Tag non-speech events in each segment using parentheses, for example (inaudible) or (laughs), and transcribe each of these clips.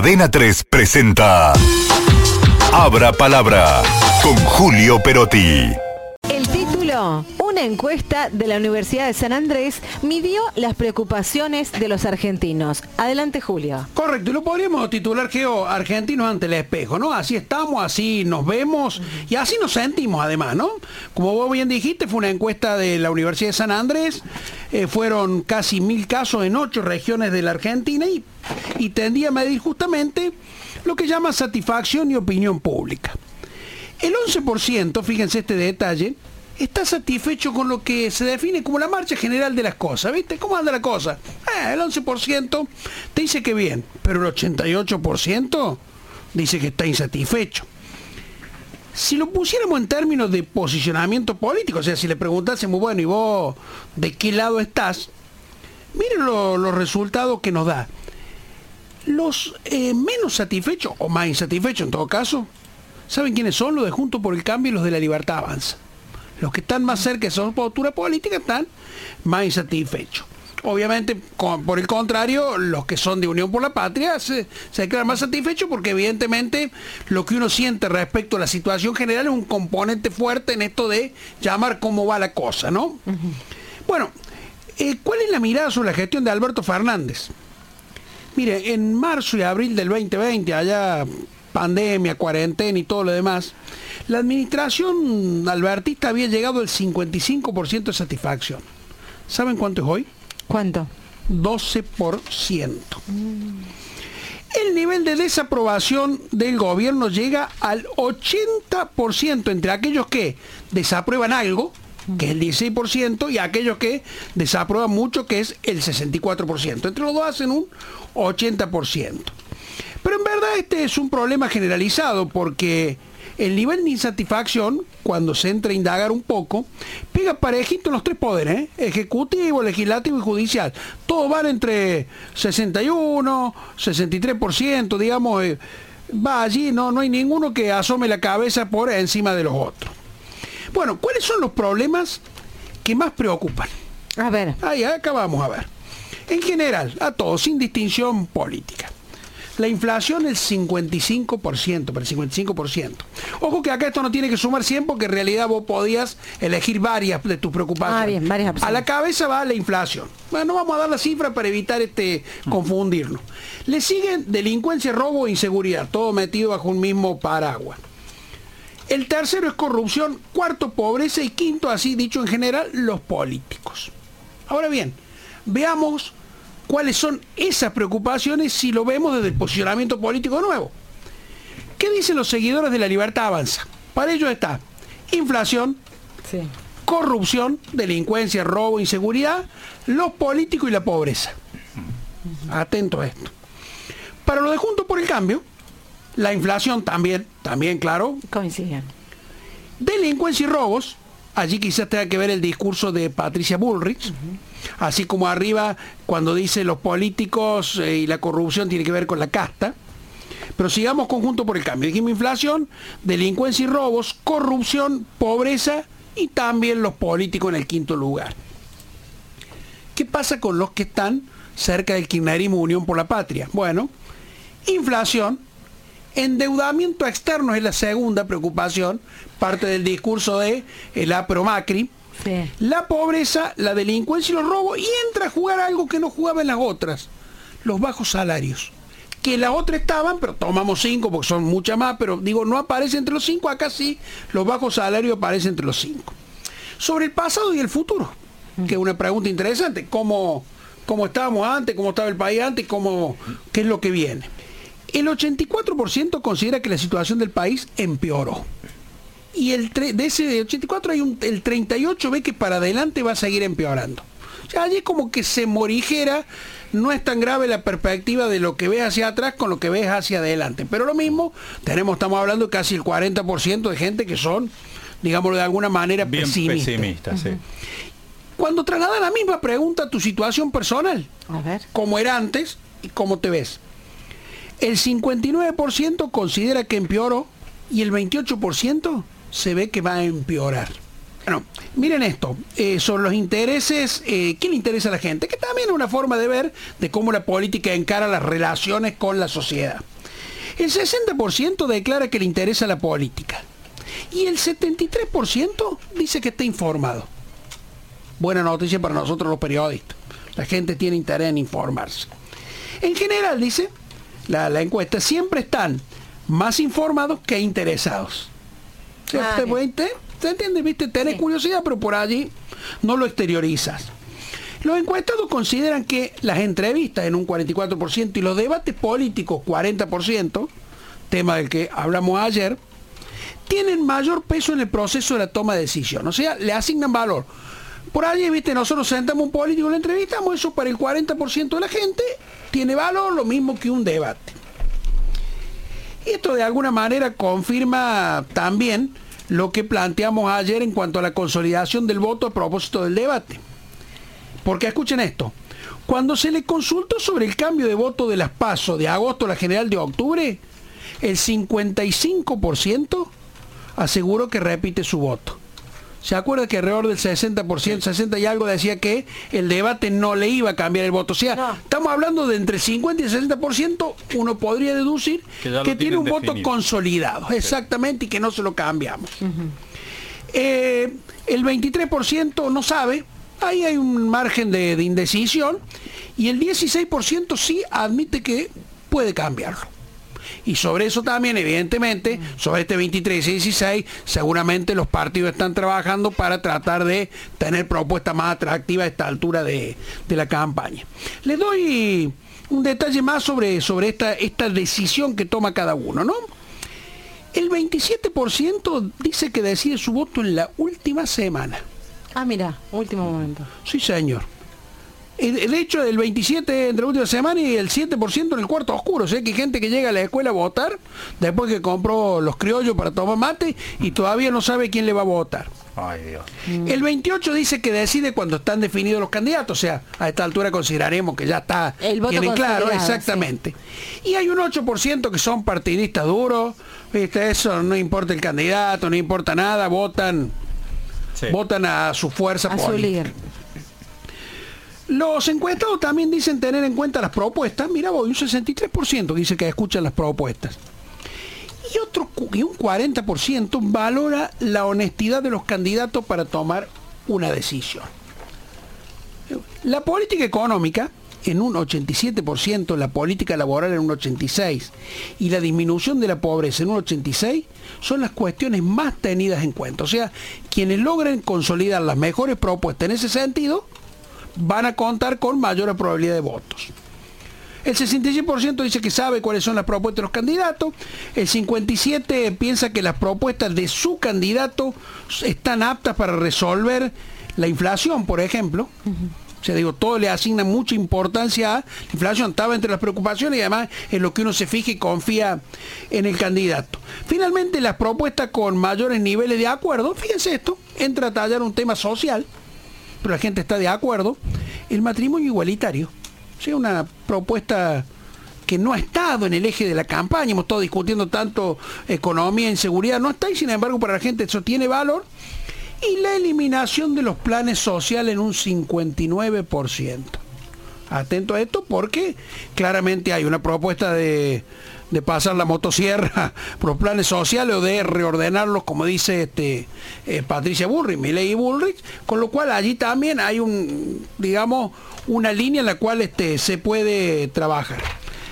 Adena 3 presenta Abra Palabra con Julio Perotti. El título, una encuesta de la Universidad de San Andrés midió las preocupaciones de los argentinos. Adelante, Julio. Correcto, y lo podríamos titular Geo Argentinos ante el espejo, ¿no? Así estamos, así nos vemos y así nos sentimos además, ¿no? Como vos bien dijiste, fue una encuesta de la Universidad de San Andrés, eh, fueron casi mil casos en ocho regiones de la Argentina y, y tendía a medir justamente lo que llama satisfacción y opinión pública. El 11%, fíjense este detalle, está satisfecho con lo que se define como la marcha general de las cosas, ¿viste? ¿Cómo anda la cosa? Eh, el 11% te dice que bien, pero el 88% dice que está insatisfecho. Si lo pusiéramos en términos de posicionamiento político, o sea, si le preguntásemos, bueno, ¿y vos de qué lado estás? Miren lo- los resultados que nos da. Los eh, menos satisfechos, o más insatisfechos en todo caso, ¿saben quiénes son? Los de Junto por el Cambio y los de la Libertad Avanza. Los que están más cerca de esa postura política están más insatisfechos. Obviamente, con- por el contrario, los que son de Unión por la Patria se, se declaran más satisfechos porque evidentemente lo que uno siente respecto a la situación general es un componente fuerte en esto de llamar cómo va la cosa, ¿no? Bueno, eh, ¿cuál es la mirada sobre la gestión de Alberto Fernández? Mire, en marzo y abril del 2020, allá pandemia, cuarentena y todo lo demás, la administración albertista había llegado al 55% de satisfacción. ¿Saben cuánto es hoy? ¿Cuánto? 12%. El nivel de desaprobación del gobierno llega al 80% entre aquellos que desaprueban algo, que es el 16%, y aquellos que desaprueban mucho, que es el 64%. Entre los dos hacen un 80%. Pero en verdad este es un problema generalizado porque el nivel de insatisfacción, cuando se entra a indagar un poco, pega parejito en los tres poderes, ¿eh? ejecutivo, legislativo y judicial. Todos van entre 61, 63%, digamos, eh, va allí, no, no hay ninguno que asome la cabeza por encima de los otros. Bueno, ¿cuáles son los problemas que más preocupan? A ver, Ahí, acá vamos a ver. En general, a todos, sin distinción política. La inflación el 55%, pero el 55%. Ojo que acá esto no tiene que sumar 100 porque en realidad vos podías elegir varias de tus preocupaciones. Ah, bien, varias opciones. A la cabeza va la inflación. Bueno, no vamos a dar la cifra para evitar este confundirnos. Le siguen delincuencia, robo e inseguridad, todo metido bajo un mismo paraguas. El tercero es corrupción, cuarto pobreza y quinto, así dicho en general, los políticos. Ahora bien, veamos cuáles son esas preocupaciones si lo vemos desde el posicionamiento político nuevo. ¿Qué dicen los seguidores de la libertad avanza? Para ellos está inflación, sí. corrupción, delincuencia, robo, inseguridad, los políticos y la pobreza. Atento a esto. Para lo de Juntos por el Cambio, la inflación también, también claro, Coinciden. delincuencia y robos, allí quizás tenga que ver el discurso de Patricia Bullrich, así como arriba cuando dice los políticos eh, y la corrupción tiene que ver con la casta. Pero sigamos conjunto por el cambio. Dijimos inflación, delincuencia y robos, corrupción, pobreza y también los políticos en el quinto lugar. ¿Qué pasa con los que están cerca del kirchnerismo Unión por la Patria? Bueno, inflación, endeudamiento externo es la segunda preocupación, parte del discurso de el APRO Macri. Sí. La pobreza, la delincuencia y los robos, y entra a jugar algo que no jugaba en las otras, los bajos salarios. Que en las otras estaban, pero tomamos cinco porque son muchas más, pero digo, no aparece entre los cinco, acá sí, los bajos salarios aparecen entre los cinco. Sobre el pasado y el futuro, que es una pregunta interesante, ¿cómo, cómo estábamos antes, cómo estaba el país antes, cómo, qué es lo que viene? El 84% considera que la situación del país empeoró. Y el tre- de ese 84 hay un, el 38 ve que para adelante va a seguir empeorando. O sea, allí como que se morigera, no es tan grave la perspectiva de lo que ves hacia atrás con lo que ves hacia adelante. Pero lo mismo, tenemos, estamos hablando de casi el 40% de gente que son, digámoslo de alguna manera, Bien pesimistas. pesimista, sí. Cuando traslada la misma pregunta a tu situación personal, A ver. cómo era antes y cómo te ves. El 59% considera que empeoró y el 28% se ve que va a empeorar. Bueno, miren esto, eh, sobre los intereses, eh, ¿qué le interesa a la gente? Que también es una forma de ver de cómo la política encara las relaciones con la sociedad. El 60% declara que le interesa la política y el 73% dice que está informado. Buena noticia para nosotros los periodistas. La gente tiene interés en informarse. En general, dice la, encuesta, siempre están más informados que interesados. Ah, ¿Se entiende? ¿Viste? Tenés curiosidad, pero por allí no lo exteriorizas. Los encuestados consideran que las entrevistas en un 44% y los debates políticos 40%, tema del que hablamos ayer, tienen mayor peso en el proceso de la toma de decisión. O sea, le asignan valor. Por allí, viste, nosotros sentamos un político lo entrevistamos, eso para el 40% de la gente tiene valor lo mismo que un debate. Y esto de alguna manera confirma también lo que planteamos ayer en cuanto a la consolidación del voto a propósito del debate. Porque escuchen esto, cuando se le consultó sobre el cambio de voto de las PASO de agosto a la general de octubre, el 55% aseguró que repite su voto. ¿Se acuerda que alrededor del 60%, 60 y algo decía que el debate no le iba a cambiar el voto? O sea, estamos hablando de entre 50 y 60%, uno podría deducir que, tiene un voto consolidado, exactamente, y que no se lo cambiamos. Eh, el 23% no sabe, ahí hay un margen de indecisión, y el 16% sí admite que puede cambiarlo. Y sobre eso también, evidentemente, sobre este 23 y 16, seguramente los partidos están trabajando para tratar de tener propuestas más atractivas a esta altura de, la campaña. Les doy un detalle más sobre, sobre esta, esta decisión que toma cada uno, ¿no? El 27% dice que decide su voto en la última semana. Ah, mira, último momento. Sí, señor. De hecho, el 27 entre la última semana y el 7% en el cuarto oscuro. O sea que hay gente que llega a la escuela a votar después que compró los criollos para tomar mate y todavía no sabe quién le va a votar. Ay, Dios. Mm. El 28 dice que decide cuando están definidos los candidatos, o sea, a esta altura consideraremos que ya está el voto claro, exactamente. Y hay un 8% que son partidistas duros, ¿viste? eso no importa el candidato, no importa nada, votan votan a su fuerza a Su líder. Los encuestados también dicen tener en cuenta las propuestas. Mira, voy un 63% dice que escuchan las propuestas. Y otro y un 40% valora la honestidad de los candidatos para tomar una decisión. La política económica en un 87%, la política laboral en un 86% y la disminución de la pobreza en un 86% son las cuestiones más tenidas en cuenta. O sea, quienes logren consolidar las mejores propuestas en ese sentido van a contar con mayor probabilidad de votos. El 66% dice que sabe cuáles son las propuestas de los candidatos. El 57% piensa que las propuestas de su candidato están aptas para resolver la inflación, por ejemplo. O sea, digo, todo le asigna mucha importancia a la inflación. Estaba entre las preocupaciones y además en lo que uno se fija y confía en el candidato. Finalmente, las propuestas con mayores niveles de acuerdo, fíjense esto, entra a tallar un tema social pero la gente está de acuerdo, el matrimonio igualitario. O sea, una propuesta que no ha estado en el eje de la campaña, hemos estado discutiendo tanto economía, inseguridad, no está y sin embargo para la gente eso tiene valor. Y la eliminación de los planes sociales en un 59%. Atento a esto porque claramente hay una propuesta de de pasar la motosierra (laughs) por los planes sociales o de reordenarlos, como dice este, eh, Patricia Bullrich, Miley Bullrich, con lo cual allí también hay un, digamos, una línea en la cual este, se puede trabajar.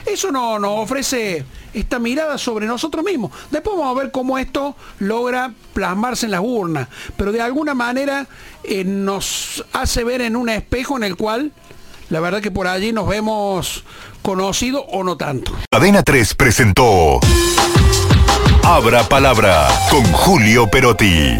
Eso no, nos ofrece esta mirada sobre nosotros mismos. Después vamos a ver cómo esto logra plasmarse en las urnas, pero de alguna manera eh, nos hace ver en un espejo en el cual la verdad que por allí nos vemos conocido o no tanto. Cadena 3 presentó Abra Palabra con Julio Perotti.